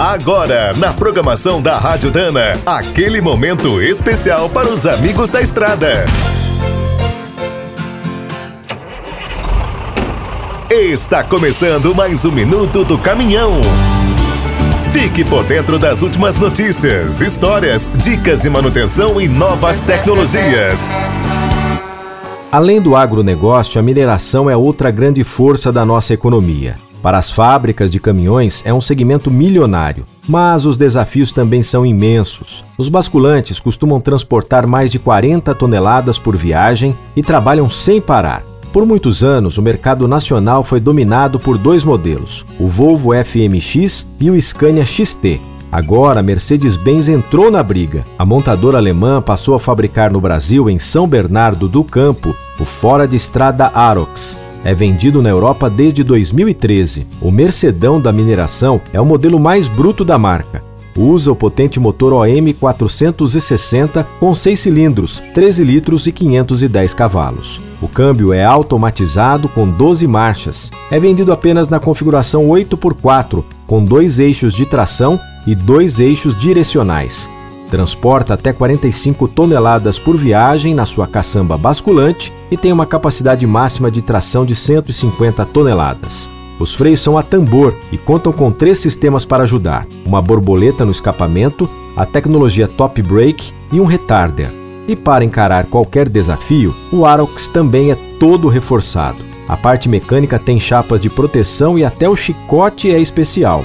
Agora, na programação da Rádio Dana, aquele momento especial para os amigos da estrada. Está começando mais um minuto do caminhão. Fique por dentro das últimas notícias, histórias, dicas de manutenção e novas tecnologias. Além do agronegócio, a mineração é outra grande força da nossa economia. Para as fábricas de caminhões é um segmento milionário, mas os desafios também são imensos. Os basculantes costumam transportar mais de 40 toneladas por viagem e trabalham sem parar. Por muitos anos, o mercado nacional foi dominado por dois modelos, o Volvo FMX e o Scania XT. Agora, a Mercedes-Benz entrou na briga. A montadora alemã passou a fabricar no Brasil, em São Bernardo do Campo, o fora de estrada Arox. É vendido na Europa desde 2013. O Mercedão da mineração é o modelo mais bruto da marca. Usa o potente motor OM 460 com 6 cilindros, 13 litros e 510 cavalos. O câmbio é automatizado com 12 marchas. É vendido apenas na configuração 8x4, com dois eixos de tração e dois eixos direcionais. Transporta até 45 toneladas por viagem na sua caçamba basculante e tem uma capacidade máxima de tração de 150 toneladas. Os freios são a tambor e contam com três sistemas para ajudar: uma borboleta no escapamento, a tecnologia Top Brake e um retarder. E para encarar qualquer desafio, o Arox também é todo reforçado. A parte mecânica tem chapas de proteção e até o chicote é especial.